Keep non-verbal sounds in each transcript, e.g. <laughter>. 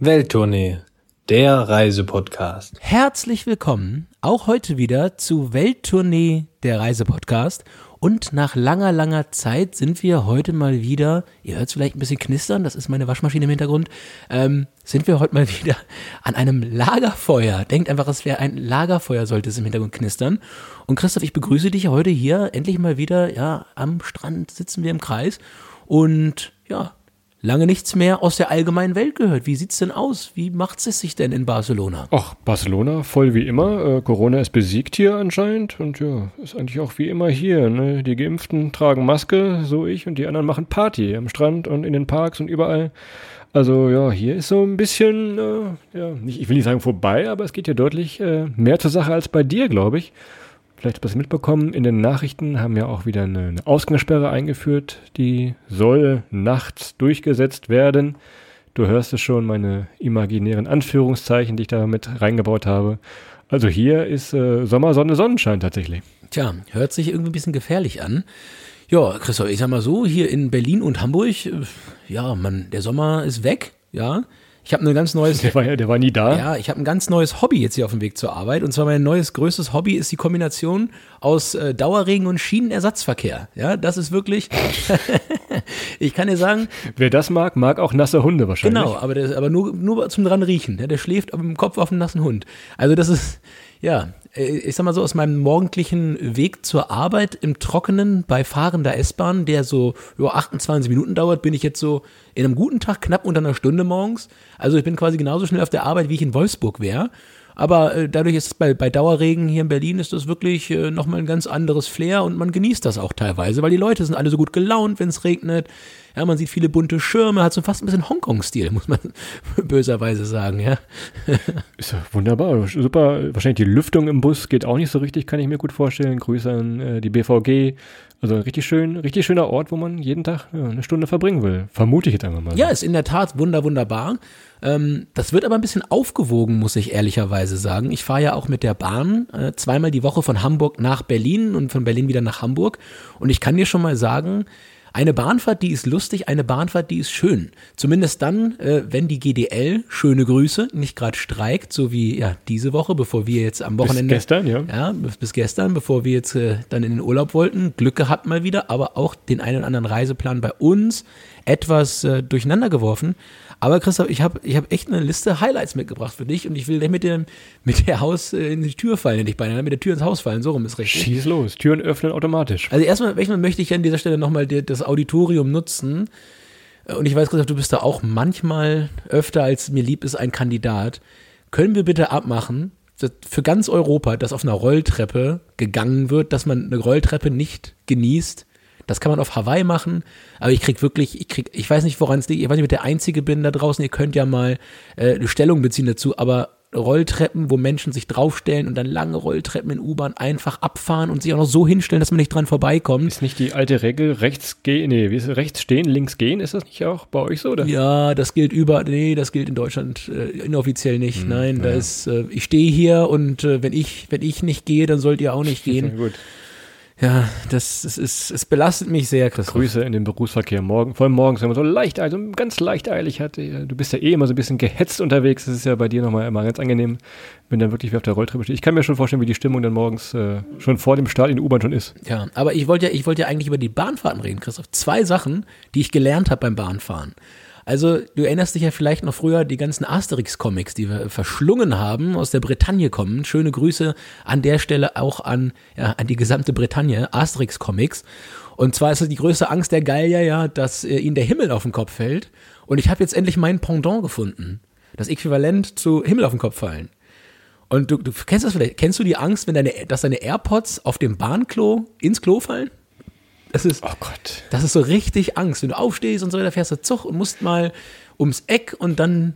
Welttournee, der Reisepodcast. Herzlich willkommen auch heute wieder zu Welttournee, der Reisepodcast. Und nach langer, langer Zeit sind wir heute mal wieder, ihr hört es vielleicht ein bisschen knistern, das ist meine Waschmaschine im Hintergrund, ähm, sind wir heute mal <laughs> wieder an einem Lagerfeuer. Denkt einfach, es wäre ein Lagerfeuer, sollte es im Hintergrund knistern. Und Christoph, ich begrüße dich heute hier, endlich mal wieder, ja, am Strand sitzen wir im Kreis. Und ja, lange nichts mehr aus der allgemeinen Welt gehört. Wie sieht's denn aus? Wie macht es sich denn in Barcelona? Ach, Barcelona voll wie immer. Äh, Corona ist besiegt hier anscheinend und ja, ist eigentlich auch wie immer hier. Ne? Die Geimpften tragen Maske, so ich, und die anderen machen Party am Strand und in den Parks und überall. Also ja, hier ist so ein bisschen, äh, ja, ich will nicht sagen vorbei, aber es geht ja deutlich äh, mehr zur Sache als bei dir, glaube ich. Vielleicht es mitbekommen, in den Nachrichten haben ja auch wieder eine, eine Ausgangssperre eingeführt, die soll nachts durchgesetzt werden. Du hörst es schon, meine imaginären Anführungszeichen, die ich da mit reingebaut habe. Also hier ist äh, Sommer, Sonne, Sonnenschein tatsächlich. Tja, hört sich irgendwie ein bisschen gefährlich an. Ja, Christoph, ich sag mal so, hier in Berlin und Hamburg, äh, ja, man, der Sommer ist weg, ja. Ich habe ein ganz neues. Der war ja, der war nie da. Ja, ich habe ein ganz neues Hobby jetzt hier auf dem Weg zur Arbeit. Und zwar mein neues größtes Hobby ist die Kombination aus äh, Dauerregen und Schienenersatzverkehr. Ja, das ist wirklich. <laughs> ich kann dir sagen. Wer das mag, mag auch nasse Hunde wahrscheinlich. Genau, aber, das, aber nur, nur zum dran riechen. Ja, der schläft im Kopf auf einem nassen Hund. Also das ist, ja, ich sag mal so, aus meinem morgendlichen Weg zur Arbeit im Trockenen bei fahrender S-Bahn, der so jo, 28 Minuten dauert, bin ich jetzt so in einem guten Tag knapp unter einer Stunde morgens. Also ich bin quasi genauso schnell auf der Arbeit, wie ich in Wolfsburg wäre. Aber äh, dadurch ist es bei, bei Dauerregen hier in Berlin ist das wirklich äh, nochmal ein ganz anderes Flair und man genießt das auch teilweise, weil die Leute sind alle so gut gelaunt, wenn es regnet. Ja, man sieht viele bunte Schirme, hat so fast ein bisschen Hongkong-Stil, muss man <laughs> böserweise sagen, ja. <laughs> Ist ja wunderbar, super. Wahrscheinlich die Lüftung im Bus geht auch nicht so richtig, kann ich mir gut vorstellen. Grüße an äh, die BVG. Also ein richtig schön, richtig schöner Ort, wo man jeden Tag ja, eine Stunde verbringen will. Vermute ich jetzt einfach mal. Ja, ist in der Tat wunder, wunderbar. Ähm, das wird aber ein bisschen aufgewogen, muss ich ehrlicherweise sagen. Ich fahre ja auch mit der Bahn äh, zweimal die Woche von Hamburg nach Berlin und von Berlin wieder nach Hamburg. Und ich kann dir schon mal sagen, eine Bahnfahrt, die ist lustig, eine Bahnfahrt, die ist schön. Zumindest dann, äh, wenn die GDL, schöne Grüße, nicht gerade streikt, so wie ja diese Woche, bevor wir jetzt am Wochenende. Bis gestern, ja. Ja, bis, bis gestern, bevor wir jetzt äh, dann in den Urlaub wollten. Glück gehabt mal wieder, aber auch den einen oder anderen Reiseplan bei uns etwas äh, durcheinander geworfen. Aber Christoph, ich habe ich hab echt eine Liste Highlights mitgebracht für dich und ich will nicht mit, dem, mit der Haus äh, in die Tür fallen, nicht beinahe, mit der Tür ins Haus fallen, so rum ist richtig. Schieß los, Türen öffnen automatisch. Also erstmal, erstmal möchte ich an dieser Stelle nochmal das Auditorium nutzen. Und ich weiß, Christoph, du bist da auch manchmal öfter als mir lieb ist ein Kandidat. Können wir bitte abmachen, dass für ganz Europa, dass auf einer Rolltreppe gegangen wird, dass man eine Rolltreppe nicht genießt, das kann man auf Hawaii machen, aber ich krieg wirklich, ich krieg, ich weiß nicht, woran es liegt, ich weiß nicht, ob ich der Einzige bin da draußen, ihr könnt ja mal äh, eine Stellung beziehen dazu, aber Rolltreppen, wo Menschen sich draufstellen und dann lange Rolltreppen in U-Bahn einfach abfahren und sich auch noch so hinstellen, dass man nicht dran vorbeikommt. Ist nicht die alte Regel rechts gehen, nee, rechts stehen, links gehen? Ist das nicht auch bei euch so, oder? Ja, das gilt über, nee, das gilt in Deutschland äh, inoffiziell nicht. Hm, Nein, ja. da ist, äh, ich stehe hier und äh, wenn ich, wenn ich nicht gehe, dann sollt ihr auch nicht <laughs> gehen. Gut. Ja, das, das ist, es belastet mich sehr, Christoph. Grüße in den Berufsverkehr morgen, vor allem morgens, wenn man so leicht, also ganz leicht eilig hat. Du bist ja eh immer so ein bisschen gehetzt unterwegs. Das ist ja bei dir nochmal immer ganz angenehm, wenn dann wirklich wie auf der Rolltreppe steht. Ich kann mir schon vorstellen, wie die Stimmung dann morgens äh, schon vor dem Start in der U-Bahn schon ist. Ja, aber ich wollte ja, ich wollte ja eigentlich über die Bahnfahrten reden, Christoph. Zwei Sachen, die ich gelernt habe beim Bahnfahren. Also, du erinnerst dich ja vielleicht noch früher die ganzen Asterix-Comics, die wir verschlungen haben, aus der Bretagne kommen. Schöne Grüße an der Stelle auch an, ja, an die gesamte Bretagne, Asterix-Comics. Und zwar ist es die größte Angst der Gallier ja, dass äh, ihnen der Himmel auf den Kopf fällt. Und ich habe jetzt endlich mein Pendant gefunden. Das Äquivalent zu Himmel auf den Kopf fallen. Und du, du kennst das vielleicht, kennst du die Angst, wenn deine, dass deine AirPods auf dem Bahnklo ins Klo fallen? Das ist, oh Gott. Das ist so richtig Angst. Wenn du aufstehst und so weiter, fährst du Zug und musst mal ums Eck und dann,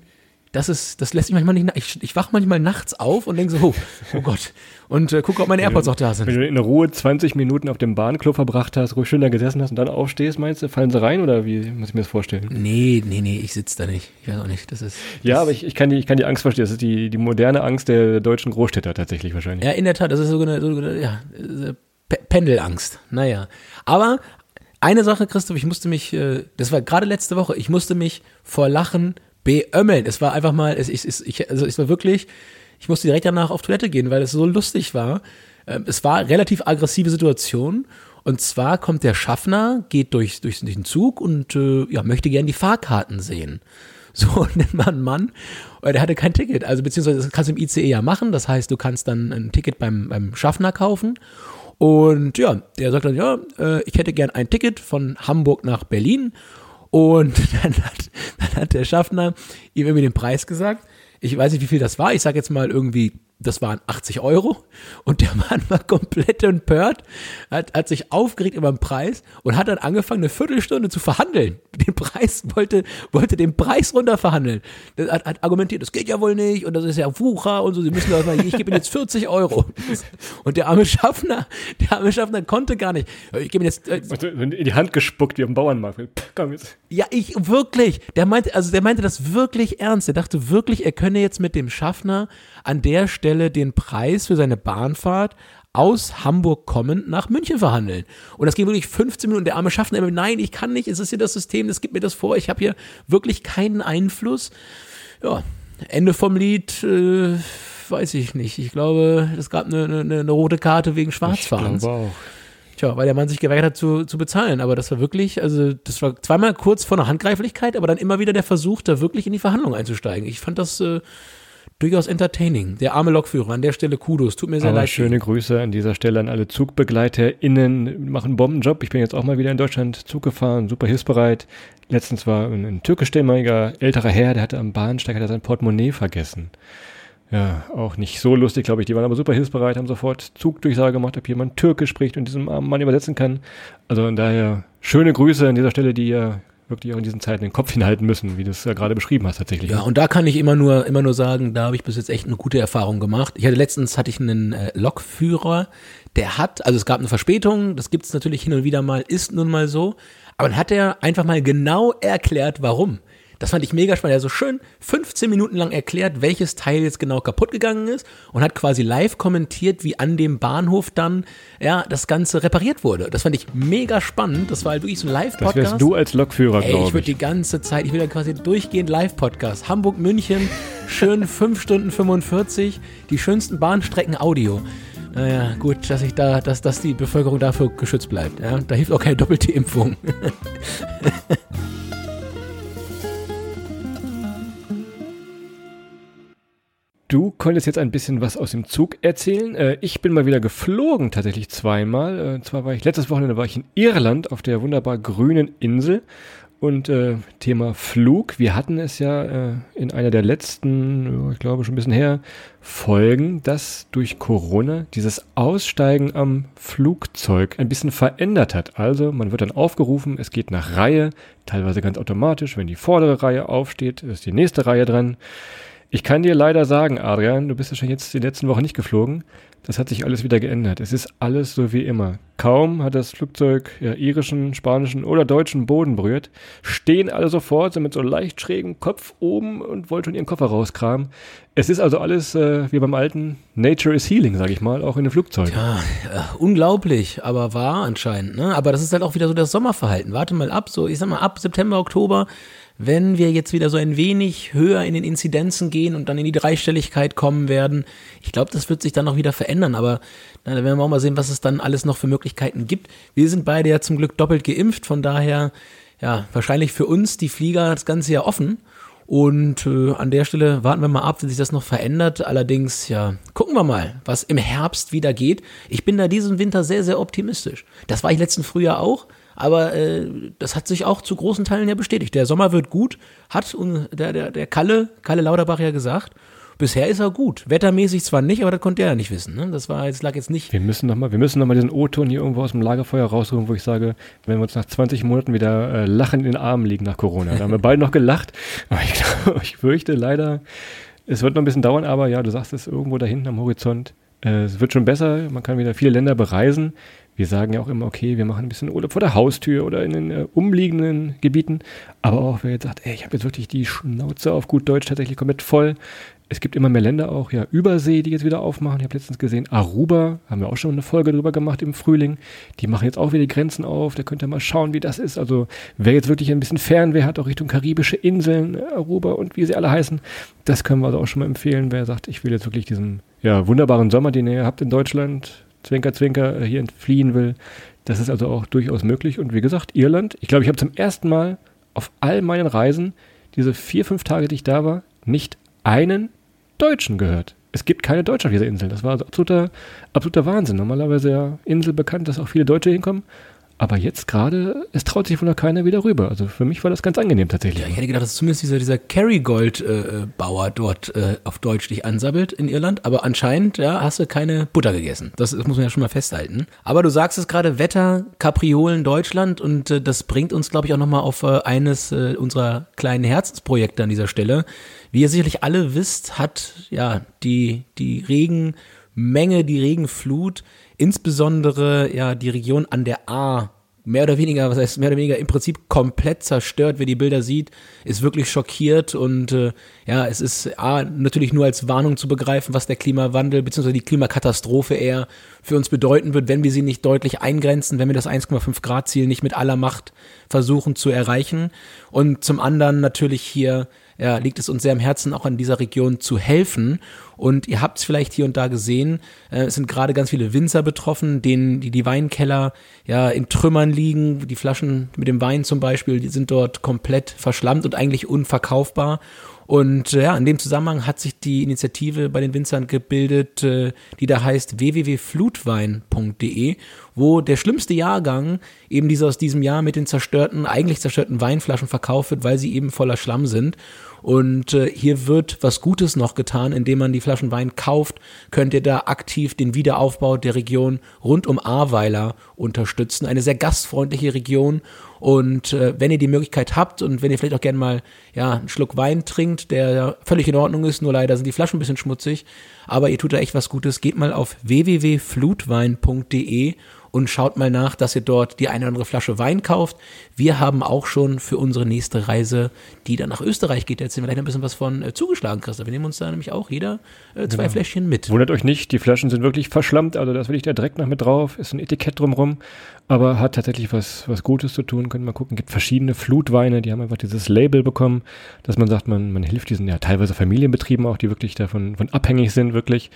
das ist, das lässt mich manchmal nicht, ich, ich wach manchmal nachts auf und denke so, oh, oh Gott. Und äh, gucke, ob meine AirPods auch da sind. Wenn du in Ruhe 20 Minuten auf dem Bahnklo verbracht hast, ruhig schön da gesessen hast und dann aufstehst, meinst du, fallen sie rein oder wie muss ich mir das vorstellen? Nee, nee, nee, ich sitze da nicht. Ich weiß auch nicht. Das ist. Ja, das aber ich, ich, kann die, ich kann die Angst verstehen. Das ist die, die moderne Angst der deutschen Großstädter tatsächlich wahrscheinlich. Ja, in der Tat. Das ist so eine, so eine ja, Pendelangst. Naja. Aber eine Sache, Christoph, ich musste mich, äh, das war gerade letzte Woche, ich musste mich vor Lachen beömmeln. Es war einfach mal, es, ich, ich, also es war wirklich, ich musste direkt danach auf Toilette gehen, weil es so lustig war. Ähm, es war relativ aggressive Situation. Und zwar kommt der Schaffner, geht durch, durch, den Zug und äh, ja, möchte gerne die Fahrkarten sehen. <laughs> So, und dann war ein Mann, der hatte kein Ticket. Also, beziehungsweise, das kannst du im ICE ja machen. Das heißt, du kannst dann ein Ticket beim, beim Schaffner kaufen. Und ja, der sagt dann, ja, äh, ich hätte gern ein Ticket von Hamburg nach Berlin. Und <laughs> dann hat, dann hat der Schaffner ihm irgendwie den Preis gesagt. Ich weiß nicht, wie viel das war. Ich sage jetzt mal irgendwie das waren 80 Euro und der Mann war komplett empört, hat, hat sich aufgeregt über den Preis und hat dann angefangen, eine Viertelstunde zu verhandeln. Den Preis wollte, wollte den Preis runter verhandeln. Hat, hat argumentiert, das geht ja wohl nicht und das ist ja Wucher und so, sie müssen doch mal, ich gebe Ihnen jetzt 40 Euro. <laughs> Und der arme Schaffner, der arme Schaffner konnte gar nicht. Ich gebe Ihnen jetzt. Äh, in die Hand gespuckt wie am Bauernmarkt. Komm jetzt. Ja, ich wirklich. Der meinte, also der meinte das wirklich ernst. Der dachte wirklich, er könne jetzt mit dem Schaffner an der Stelle den Preis für seine Bahnfahrt aus Hamburg kommend nach München verhandeln. Und das ging wirklich 15 Minuten. Der arme Schaffner immer, nein, ich kann nicht, es ist hier das System, das gibt mir das vor, ich habe hier wirklich keinen Einfluss. Ja, Ende vom Lied, äh, weiß ich nicht. Ich glaube, es gab eine, eine, eine rote Karte wegen Schwarzfahrens. Ich glaube auch. Tja, weil der Mann sich geweigert hat zu, zu bezahlen. Aber das war wirklich, also das war zweimal kurz vor einer Handgreiflichkeit, aber dann immer wieder der Versuch, da wirklich in die Verhandlung einzusteigen. Ich fand das äh, durchaus entertaining. Der arme Lokführer, an der Stelle Kudos, tut mir sehr Aber leid. Schöne Grüße an dieser Stelle an alle ZugbegleiterInnen, machen einen Bombenjob. Ich bin jetzt auch mal wieder in Deutschland Zug gefahren, super hilfsbereit. Letztens war ein, ein türkischstämmiger älterer Herr, der hatte am Bahnsteig hat er sein Portemonnaie vergessen. Ja, auch nicht so lustig, glaube ich. Die waren aber super hilfsbereit, haben sofort Zugdurchsage gemacht, ob jemand Türkisch spricht und diesem armen Mann übersetzen kann. Also von daher schöne Grüße an dieser Stelle, die ja wirklich auch in diesen Zeiten den Kopf hinhalten müssen, wie du es ja gerade beschrieben hast tatsächlich. Ja, und da kann ich immer nur, immer nur sagen, da habe ich bis jetzt echt eine gute Erfahrung gemacht. Ich hatte letztens hatte ich einen äh, Lokführer, der hat, also es gab eine Verspätung, das gibt es natürlich hin und wieder mal, ist nun mal so, aber dann hat er einfach mal genau erklärt, warum. Das fand ich mega spannend. Er hat so schön 15 Minuten lang erklärt, welches Teil jetzt genau kaputt gegangen ist und hat quasi live kommentiert, wie an dem Bahnhof dann ja, das Ganze repariert wurde. Das fand ich mega spannend. Das war halt wirklich so ein Live-Podcast. Das wärst du als Lokführer, glaube ich. Ich würde die ganze Zeit, ich dann quasi durchgehend Live-Podcast. Hamburg, München, schön <laughs> 5 Stunden 45, die schönsten Bahnstrecken Audio. Naja, gut, dass ich da, dass, dass die Bevölkerung dafür geschützt bleibt. Ja? Da hilft auch keine doppelte Impfung. <laughs> Du konntest jetzt ein bisschen was aus dem Zug erzählen. Äh, ich bin mal wieder geflogen, tatsächlich zweimal. Äh, zwar war ich letztes Wochenende war ich in Irland auf der wunderbar grünen Insel. Und äh, Thema Flug, wir hatten es ja äh, in einer der letzten, ich glaube schon ein bisschen her, Folgen, dass durch Corona dieses Aussteigen am Flugzeug ein bisschen verändert hat. Also man wird dann aufgerufen, es geht nach Reihe, teilweise ganz automatisch. Wenn die vordere Reihe aufsteht, ist die nächste Reihe dran. Ich kann dir leider sagen, Adrian, du bist ja schon jetzt die letzten Wochen nicht geflogen. Das hat sich alles wieder geändert. Es ist alles so wie immer. Kaum hat das Flugzeug ja, irischen, spanischen oder deutschen Boden berührt, stehen alle sofort, mit so leicht schrägem Kopf oben und wollen schon ihren Koffer rauskramen. Es ist also alles äh, wie beim alten Nature is Healing, sag ich mal, auch in den Flugzeugen. Ja, äh, unglaublich, aber wahr anscheinend. Ne? Aber das ist halt auch wieder so das Sommerverhalten. Warte mal ab, so ich sag mal ab September, Oktober wenn wir jetzt wieder so ein wenig höher in den Inzidenzen gehen und dann in die Dreistelligkeit kommen werden, ich glaube, das wird sich dann noch wieder verändern. Aber na, da werden wir auch mal sehen, was es dann alles noch für Möglichkeiten gibt. Wir sind beide ja zum Glück doppelt geimpft, von daher, ja, wahrscheinlich für uns die Flieger das ganze Jahr offen. Und äh, an der Stelle warten wir mal ab, wie sich das noch verändert. Allerdings, ja, gucken wir mal, was im Herbst wieder geht. Ich bin da diesen Winter sehr, sehr optimistisch. Das war ich letzten Frühjahr auch. Aber äh, das hat sich auch zu großen Teilen ja bestätigt. Der Sommer wird gut, hat der, der, der Kalle, Kalle Lauterbach ja gesagt. Bisher ist er gut. Wettermäßig zwar nicht, aber das konnte er ja nicht wissen. Ne? Das war, das lag jetzt nicht. Wir müssen nochmal, noch diesen O-Ton hier irgendwo aus dem Lagerfeuer rausholen, wo ich sage, wenn wir uns nach 20 Monaten wieder äh, lachend in den Armen liegen nach Corona. Da haben wir beide noch gelacht. Aber ich, glaube, ich fürchte leider, es wird noch ein bisschen dauern, aber ja, du sagst es irgendwo da hinten am Horizont. Äh, es wird schon besser. Man kann wieder viele Länder bereisen wir sagen ja auch immer, okay, wir machen ein bisschen Urlaub vor der Haustür oder in den äh, umliegenden Gebieten. Aber auch wer jetzt sagt, ey, ich habe jetzt wirklich die Schnauze auf gut Deutsch tatsächlich komplett voll. Es gibt immer mehr Länder auch, ja, Übersee, die jetzt wieder aufmachen. Ich habe letztens gesehen, Aruba, haben wir auch schon eine Folge drüber gemacht im Frühling. Die machen jetzt auch wieder die Grenzen auf. Da könnt ihr mal schauen, wie das ist. Also wer jetzt wirklich ein bisschen Fernweh hat, auch Richtung karibische Inseln, Aruba und wie sie alle heißen, das können wir also auch schon mal empfehlen. Wer sagt, ich will jetzt wirklich diesen ja, wunderbaren Sommer, den ihr habt in Deutschland, Zwinker, Zwinker, hier entfliehen will. Das ist also auch durchaus möglich. Und wie gesagt, Irland, ich glaube, ich habe zum ersten Mal auf all meinen Reisen, diese vier, fünf Tage, die ich da war, nicht einen Deutschen gehört. Es gibt keine Deutsche auf dieser Insel. Das war also absoluter, absoluter Wahnsinn. Normalerweise ja Insel bekannt, dass auch viele Deutsche hinkommen. Aber jetzt gerade, es traut sich wohl noch keiner wieder rüber. Also für mich war das ganz angenehm tatsächlich. Ja, ich hätte gedacht, dass zumindest dieser, dieser Kerrygold-Bauer dort äh, auf Deutsch dich ansammelt in Irland. Aber anscheinend ja, hast du keine Butter gegessen. Das, das muss man ja schon mal festhalten. Aber du sagst es gerade, Wetter, Kapriolen, Deutschland. Und äh, das bringt uns, glaube ich, auch nochmal auf äh, eines äh, unserer kleinen Herzensprojekte an dieser Stelle. Wie ihr sicherlich alle wisst, hat ja die, die Regenmenge, die Regenflut, insbesondere ja die Region an der A mehr oder weniger, was heißt mehr oder weniger im Prinzip komplett zerstört, wer die Bilder sieht, ist wirklich schockiert und äh, ja, es ist A, natürlich nur als Warnung zu begreifen, was der Klimawandel bzw. die Klimakatastrophe eher für uns bedeuten wird, wenn wir sie nicht deutlich eingrenzen, wenn wir das 1,5 Grad Ziel nicht mit aller Macht versuchen zu erreichen und zum anderen natürlich hier ja, liegt es uns sehr am Herzen, auch an dieser Region zu helfen. Und ihr habt es vielleicht hier und da gesehen, äh, es sind gerade ganz viele Winzer betroffen, denen die, die Weinkeller ja in Trümmern liegen. Die Flaschen mit dem Wein zum Beispiel, die sind dort komplett verschlammt und eigentlich unverkaufbar. Und äh, ja, in dem Zusammenhang hat sich die Initiative bei den Winzern gebildet, äh, die da heißt www.flutwein.de, wo der schlimmste Jahrgang eben dieser aus diesem Jahr mit den zerstörten, eigentlich zerstörten Weinflaschen verkauft wird, weil sie eben voller Schlamm sind. Und äh, hier wird was Gutes noch getan, indem man die Flaschen Wein kauft, könnt ihr da aktiv den Wiederaufbau der Region rund um Ahrweiler unterstützen. Eine sehr gastfreundliche Region. Und äh, wenn ihr die Möglichkeit habt und wenn ihr vielleicht auch gerne mal ja, einen Schluck Wein trinkt, der völlig in Ordnung ist, nur leider sind die Flaschen ein bisschen schmutzig, aber ihr tut da echt was Gutes, geht mal auf www.flutwein.de und schaut mal nach, dass ihr dort die eine oder andere Flasche Wein kauft. Wir haben auch schon für unsere nächste Reise, die dann nach Österreich geht, jetzt sind wir vielleicht ein bisschen was von äh, zugeschlagen, Christoph. Wir nehmen uns da nämlich auch jeder äh, zwei genau. Fläschchen mit. Wundert euch nicht, die Flaschen sind wirklich verschlammt, also das will ich da direkt noch mit drauf, ist ein Etikett drumrum, aber hat tatsächlich was, was Gutes zu tun, könnt ihr mal gucken. Gibt verschiedene Flutweine, die haben einfach dieses Label bekommen, dass man sagt, man, man hilft diesen ja teilweise Familienbetrieben auch, die wirklich davon von abhängig sind, wirklich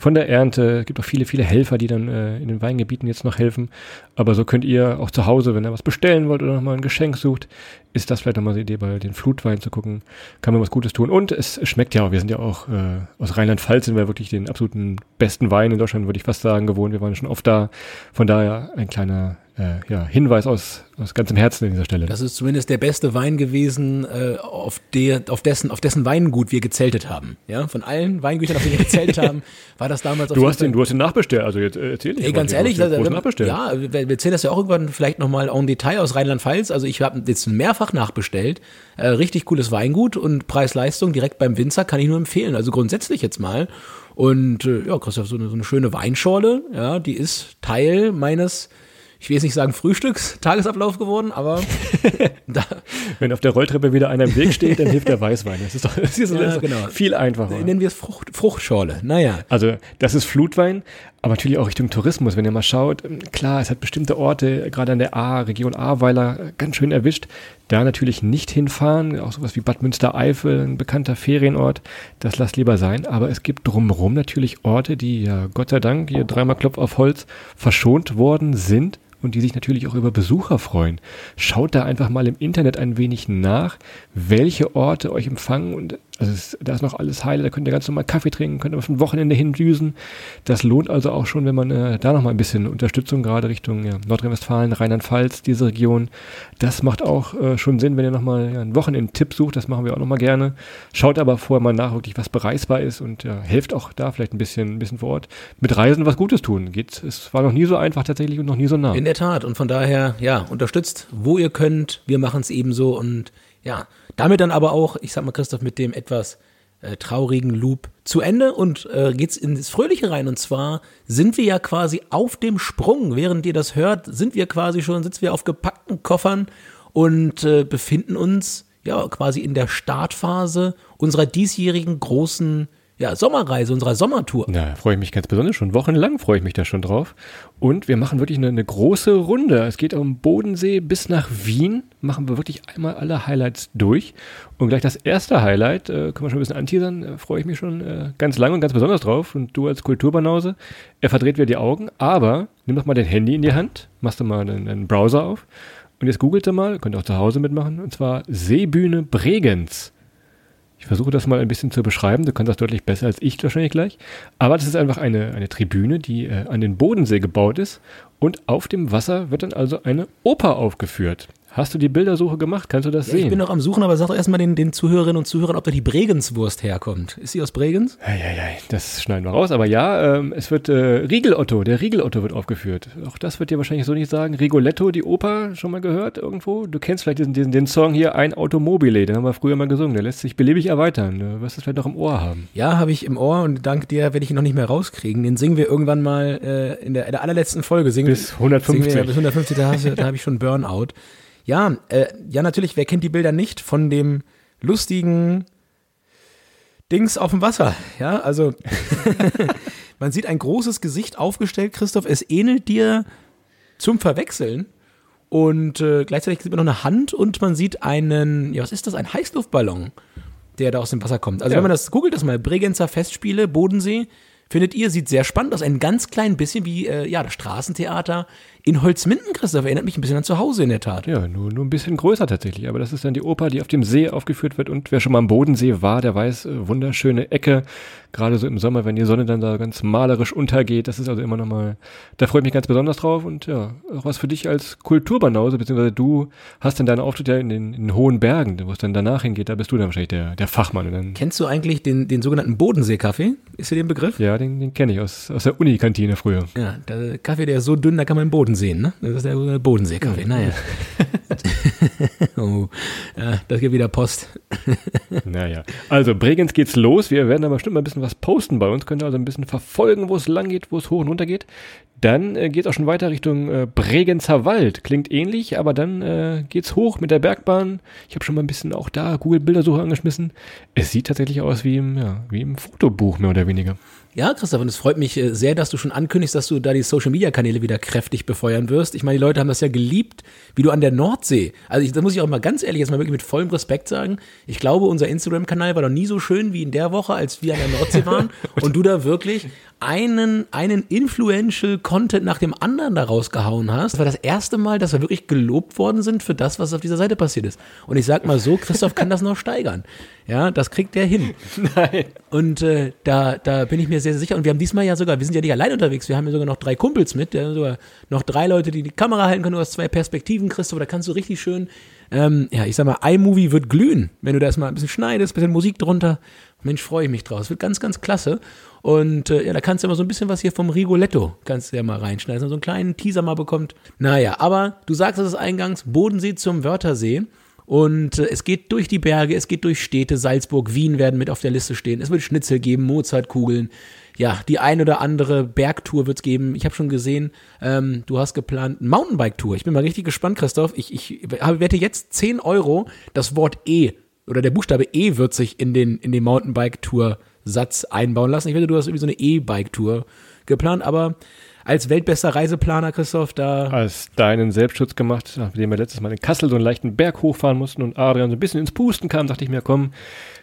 von der Ernte. Es gibt auch viele, viele Helfer, die dann äh, in den Weingebieten jetzt noch helfen. Aber so könnt ihr auch zu Hause, wenn ihr was bestellen wollt oder nochmal ein Geschenk sucht, ist das vielleicht nochmal die Idee, bei den Flutwein zu gucken. Kann man was Gutes tun. Und es schmeckt ja auch. Wir sind ja auch äh, aus Rheinland-Pfalz, sind wir wirklich den absoluten besten Wein in Deutschland, würde ich fast sagen, gewohnt. Wir waren schon oft da. Von daher ein kleiner äh, ja, Hinweis aus, aus ganzem Herzen an dieser Stelle. Das ist zumindest der beste Wein gewesen, äh, auf, der, auf, dessen, auf dessen Weingut wir gezeltet haben. Ja, von allen Weingütern, auf denen wir gezeltet <laughs> haben, war das damals. Du hast den, du hast den nachbestellt. Also jetzt äh, erzähl ich. Ey, ganz ehrlich, also, ja, wir, wir erzählen das ja auch irgendwann vielleicht nochmal en Detail aus Rheinland-Pfalz. Also ich habe jetzt mehrfach nachbestellt. Äh, richtig cooles Weingut und Preis-Leistung direkt beim Winzer kann ich nur empfehlen. Also grundsätzlich jetzt mal. Und äh, ja, Christoph, so eine, so eine schöne Weinschorle, ja, die ist Teil meines ich will jetzt nicht sagen Frühstücks-Tagesablauf geworden, aber. <laughs> Wenn auf der Rolltreppe wieder einer im Weg steht, dann hilft der Weißwein. Das ist doch das ist ja, genau. viel einfacher. Nennen wir es Frucht, Fruchtschorle. Naja. Also, das ist Flutwein, aber natürlich auch Richtung Tourismus. Wenn ihr mal schaut, klar, es hat bestimmte Orte, gerade an der A, Region Ahrweiler, ganz schön erwischt. Da natürlich nicht hinfahren. Auch sowas wie Bad Münstereifel, ein bekannter Ferienort. Das lasst lieber sein. Aber es gibt drumherum natürlich Orte, die ja Gott sei Dank hier dreimal Klopf auf Holz verschont worden sind und die sich natürlich auch über Besucher freuen. Schaut da einfach mal im Internet ein wenig nach, welche Orte euch empfangen und also es, da ist noch alles heile, da könnt ihr ganz normal Kaffee trinken, könnt ihr auf ein Wochenende hindüsen. Das lohnt also auch schon, wenn man äh, da noch mal ein bisschen Unterstützung, gerade Richtung ja, Nordrhein-Westfalen, Rheinland-Pfalz, diese Region. Das macht auch äh, schon Sinn, wenn ihr noch mal ja, einen Wochenend-Tipp sucht, das machen wir auch noch mal gerne. Schaut aber vorher mal nach, wirklich was bereisbar ist und ja, helft auch da vielleicht ein bisschen, ein bisschen vor Ort. Mit Reisen was Gutes tun. Geht, es war noch nie so einfach tatsächlich und noch nie so nah. In der Tat und von daher, ja, unterstützt, wo ihr könnt. Wir machen es ebenso und ja, damit dann aber auch, ich sag mal, Christoph, mit dem etwas äh, traurigen Loop zu Ende und äh, geht's ins Fröhliche rein. Und zwar sind wir ja quasi auf dem Sprung. Während ihr das hört, sind wir quasi schon, sitzen wir auf gepackten Koffern und äh, befinden uns ja quasi in der Startphase unserer diesjährigen großen ja, Sommerreise, unserer Sommertour. Na, freue ich mich ganz besonders schon. Wochenlang freue ich mich da schon drauf. Und wir machen wirklich eine, eine große Runde. Es geht um Bodensee bis nach Wien. Machen wir wirklich einmal alle Highlights durch. Und gleich das erste Highlight, äh, können wir schon ein bisschen anteasern, äh, freue ich mich schon äh, ganz lange und ganz besonders drauf. Und du als Kulturbanause, er verdreht wieder die Augen. Aber nimm doch mal dein Handy in die Hand, machst du mal deinen, deinen Browser auf. Und jetzt googelt ihr mal, könnt ihr auch zu Hause mitmachen. Und zwar Seebühne Bregenz. Ich versuche das mal ein bisschen zu beschreiben. Du kannst das deutlich besser als ich wahrscheinlich gleich. Aber das ist einfach eine, eine Tribüne, die äh, an den Bodensee gebaut ist. Und auf dem Wasser wird dann also eine Oper aufgeführt. Hast du die Bildersuche gemacht? Kannst du das Ja, sehen? ich bin noch am Suchen, aber sag doch erstmal den, den Zuhörerinnen und Zuhörern, ob da die Bregenswurst herkommt. Ist sie aus Bregenz? Eieiei, das schneiden wir raus. Aber ja, ähm, es wird äh, Riegel-Otto, der Riegel-Otto wird aufgeführt. Auch das wird dir wahrscheinlich so nicht sagen. Rigoletto, die Oper, schon mal gehört irgendwo? Du kennst vielleicht diesen, diesen, den Song hier, Ein Automobile, den haben wir früher mal gesungen. Der lässt sich beliebig erweitern. Du wirst es vielleicht noch im Ohr haben. Ja, habe ich im Ohr und dank dir werde ich ihn noch nicht mehr rauskriegen. Den singen wir irgendwann mal äh, in, der, in der allerletzten Folge. Singen, Bis 150. Singen wir, bis 150, da, da habe ich schon Burnout. Ja, äh, ja, natürlich, wer kennt die Bilder nicht von dem lustigen Dings auf dem Wasser? Ja, also <laughs> man sieht ein großes Gesicht aufgestellt, Christoph. Es ähnelt dir zum Verwechseln. Und äh, gleichzeitig sieht man noch eine Hand und man sieht einen, ja, was ist das? Ein Heißluftballon, der da aus dem Wasser kommt. Also Ja. wenn man das googelt, das mal, Bregenzer Festspiele, Bodensee, findet ihr, sieht sehr spannend aus. Ein ganz klein bisschen wie, äh, ja, das Straßentheater in Holzminden, Christoph. Erinnert mich ein bisschen an zu Hause in der Tat. Ja, nur, nur ein bisschen größer tatsächlich. Aber das ist dann die Oper, die auf dem See aufgeführt wird. Und wer schon mal am Bodensee war, der weiß, äh, wunderschöne Ecke. Gerade so im Sommer, wenn die Sonne dann da ganz malerisch untergeht. Das ist also immer nochmal, da freue ich mich ganz besonders drauf. Und ja, auch was für dich als Kulturbanause, beziehungsweise du hast dann deinen Auftritt ja in den, in den hohen Bergen, wo es dann danach hingeht. Da bist du dann wahrscheinlich der, der Fachmann. Kennst du eigentlich den, den sogenannten Bodensee-Kaffee? Ist dir den Begriff? ja, den, den kenne ich aus, aus der Uni-Kantine früher. Ja, der Kaffee, der ist so dünn, da kann man den Boden sehen, ne? Das ist der Bodensee-Kaffee, naja. <laughs> oh, das gibt wieder Post. <laughs> Naja, also Bregenz geht's los. Wir werden da bestimmt mal ein bisschen was posten bei uns. Könnt ihr also ein bisschen verfolgen, wo es lang geht, wo es hoch und runter geht. Dann äh, geht auch schon weiter Richtung äh, Bregenzer Wald. Klingt ähnlich, aber dann äh, geht's hoch mit der Bergbahn. Ich habe schon mal ein bisschen auch da Google Bildersuche angeschmissen. Es sieht tatsächlich aus wie im, ja, wie im Fotobuch mehr oder weniger. Ja, Christoph, und es freut mich äh, sehr, dass du schon ankündigst, dass du da die Social-Media-Kanäle wieder kräftig befeuern wirst. Ich meine, die Leute haben das ja geliebt, wie du an der Nordsee. Also ich, da muss ich auch mal ganz ehrlich jetzt mal wirklich mit vollem Respekt sagen. Ich glaube, unser Instagram-Kanal war noch nie so schön wie in der Woche, als wir an der Nordsee <laughs> waren und du da wirklich einen, einen influential Content nach dem anderen da rausgehauen hast. Das war das erste Mal, dass wir wirklich gelobt worden sind für das, was auf dieser Seite passiert ist. Und ich sag mal so, Christoph kann das noch steigern. Ja, das kriegt der hin. <laughs> Nein. Und äh, da, da bin ich mir sehr, sehr sicher. Und wir haben diesmal ja sogar, wir sind ja nicht allein unterwegs, wir haben ja sogar noch drei Kumpels mit, ja, sogar noch drei Leute, die die Kamera halten können. Du hast zwei Perspektiven, Christoph, da kannst du richtig schön, ähm, ja, ich sag mal, iMovie wird glühen, wenn du da erstmal ein bisschen schneidest, ein bisschen Musik drunter. Mensch, freue ich mich draus. Wird ganz, ganz klasse. Und äh, ja, da kannst du immer so ein bisschen was hier vom Rigoletto, kannst du ja mal reinschneiden, dass man so einen kleinen Teaser mal bekommt. Naja, aber du sagst es eingangs, Bodensee zum Wörthersee. Und äh, es geht durch die Berge, es geht durch Städte, Salzburg, Wien werden mit auf der Liste stehen. Es wird Schnitzel geben, Mozartkugeln. Ja, die ein oder andere Bergtour wird's geben. Ich habe schon gesehen, ähm, du hast geplant, Mountainbike-Tour. Ich bin mal richtig gespannt, Christoph. Ich, ich wette jetzt 10 Euro, das Wort E oder der Buchstabe E wird sich in den, in den Mountainbike-Tour-Satz einbauen lassen. Ich wette, du hast irgendwie so eine E-Bike-Tour geplant, aber als weltbester Reiseplaner, Christoph, da Als deinen Selbstschutz gemacht, nachdem wir letztes Mal in Kassel so einen leichten Berg hochfahren mussten und Adrian so ein bisschen ins Pusten kam, dachte ich mir, komm,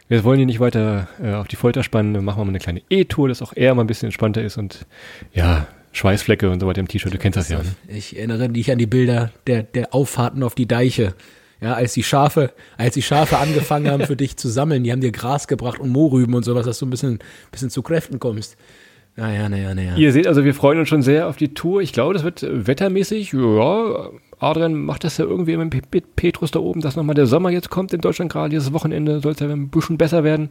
wir wollen ihn nicht weiter äh, auf die Folter spannen, dann machen wir mal eine kleine E-Tour, dass auch er mal ein bisschen entspannter ist und ja, Schweißflecke und so weiter im T-Shirt, du kennst das ja. Ne? Ich erinnere dich an die Bilder der, der Auffahrten auf die Deiche. Ja, als die Schafe, als die Schafe angefangen haben für dich zu sammeln, die haben dir Gras gebracht und Mohrrüben und sowas, dass du ein bisschen, bisschen zu Kräften kommst. Naja, naja, naja. Ihr seht also, wir freuen uns schon sehr auf die Tour. Ich glaube, das wird äh, wettermäßig, ja, Adrian macht das ja irgendwie mit Pet- Petrus da oben, dass nochmal der Sommer jetzt kommt in Deutschland gerade. Dieses Wochenende soll es ja ein bisschen besser werden.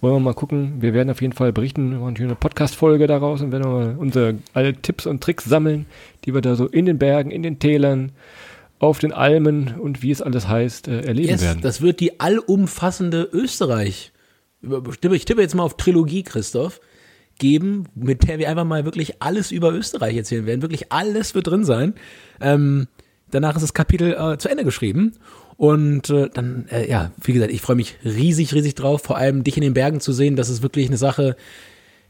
Wollen wir mal gucken. Wir werden auf jeden Fall berichten. Wir machen hier eine Podcast-Folge daraus und werden mal unsere alle Tipps und Tricks sammeln, die wir da so in den Bergen, in den Tälern, auf den Almen und wie es alles heißt, äh, erleben Yes, werden. das wird die allumfassende Österreich. Ich tippe jetzt mal auf Trilogie, Christoph, geben, mit der wir einfach mal wirklich alles über Österreich erzählen werden. Wirklich alles wird drin sein. Ähm, danach ist das Kapitel äh, zu Ende geschrieben. Und äh, dann, äh, ja, wie gesagt, ich freue mich riesig, riesig drauf, vor allem dich in den Bergen zu sehen. Das ist wirklich eine Sache,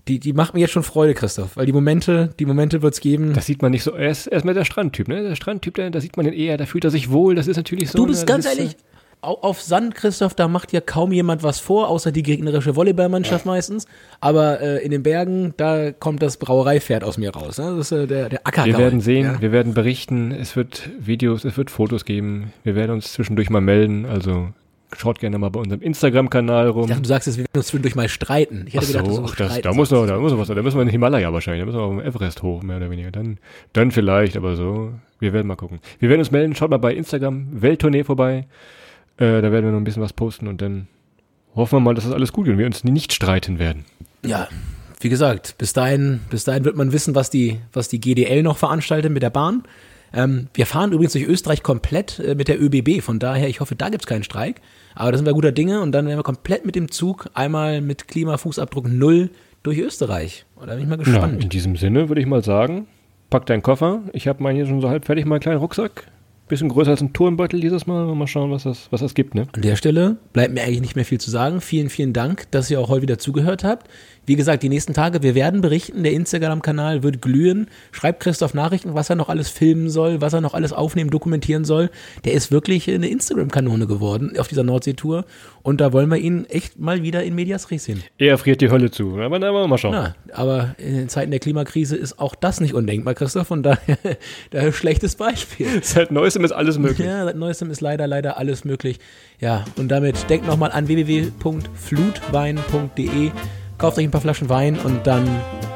die, die macht mir jetzt schon Freude, Christoph, weil die Momente, die Momente wird's geben. Das sieht man nicht so. Er ist erstmal der Strandtyp, ne? Der Strandtyp, da, da sieht man ihn eher, da fühlt er sich wohl. Das ist natürlich so. Du bist ne, ganz ehrlich, au- auf Sand, Christoph, da macht ja kaum jemand was vor, außer die gegnerische Volleyballmannschaft meistens. Aber äh, in den Bergen, da kommt das Brauereipferd aus mir raus. Ne? Das ist äh, der, der Ackergaul. Wir werden sehen, Ja. wir werden berichten, es wird Videos, es wird Fotos geben. Wir werden uns zwischendurch mal melden. Also schaut gerne mal bei unserem Instagram-Kanal rum. Ich dachte, du sagst jetzt, wir werden uns zwischendurch mal streiten. Ich Ach hätte so, gedacht, ach, das, streiten da muss noch, da muss noch was, da müssen wir in den Himalaya wahrscheinlich, da müssen wir auf den Everest hoch, mehr oder weniger. Dann, dann vielleicht, aber so. Wir werden mal gucken. Wir werden uns melden, schaut mal bei Instagram, Welttournee vorbei. Äh, da werden wir noch ein bisschen was posten und dann hoffen wir mal, dass das alles gut geht und wir uns nicht streiten werden. Ja, wie gesagt, bis dahin, bis dahin wird man wissen, was die, was die GDL noch veranstaltet mit der Bahn. Ähm, wir fahren übrigens durch Österreich komplett äh, mit der ÖBB, von daher, ich hoffe, da gibt's keinen Streik. Aber da sind wir guter Dinge und dann werden wir komplett mit dem Zug einmal mit Klimafußabdruck null durch Österreich. Und da bin ich mal Na, gespannt. in diesem Sinne würde ich mal sagen, pack deinen Koffer. Ich habe meinen hier schon so halb fertig, meinen kleinen Rucksack. Bisschen größer als ein Turnbeutel dieses Mal. Mal schauen, was das, was das gibt, ne? An der Stelle bleibt mir eigentlich nicht mehr viel zu sagen. Vielen, vielen Dank, dass ihr auch heute wieder zugehört habt. Wie gesagt, die nächsten Tage, wir werden berichten. Der Instagram-Kanal wird glühen. Schreibt Christoph Nachrichten, was er noch alles filmen soll, was er noch alles aufnehmen, dokumentieren soll. Der ist wirklich eine Instagram-Kanone geworden auf dieser Nordsee-Tour. Und da wollen wir ihn echt mal wieder in Medias Res sehen. Er friert die Hölle zu. Aber na, mal schauen. Ja, aber in Zeiten der Klimakrise ist auch das nicht undenkbar, Christoph. Von daher, <laughs> daher schlechtes Beispiel. <laughs> Seit neuestem ist alles möglich. Ja, seit neuestem ist leider, leider alles möglich. Ja, und damit denkt nochmal an www.flutwein.de. Kauft euch ein paar Flaschen Wein und dann,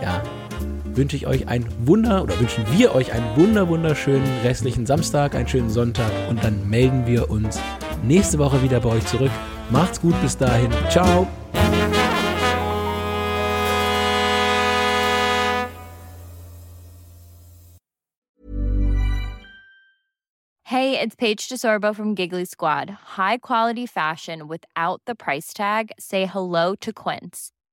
ja, wünsche ich euch ein Wunder oder wünschen wir euch einen wunder, wunderschönen restlichen Samstag, einen schönen Sonntag und dann melden wir uns nächste Woche wieder bei euch zurück. Macht's gut bis dahin. Ciao. Hey, it's Paige DeSorbo from Giggly Squad. High quality fashion without the price tag. Say hello to Quince.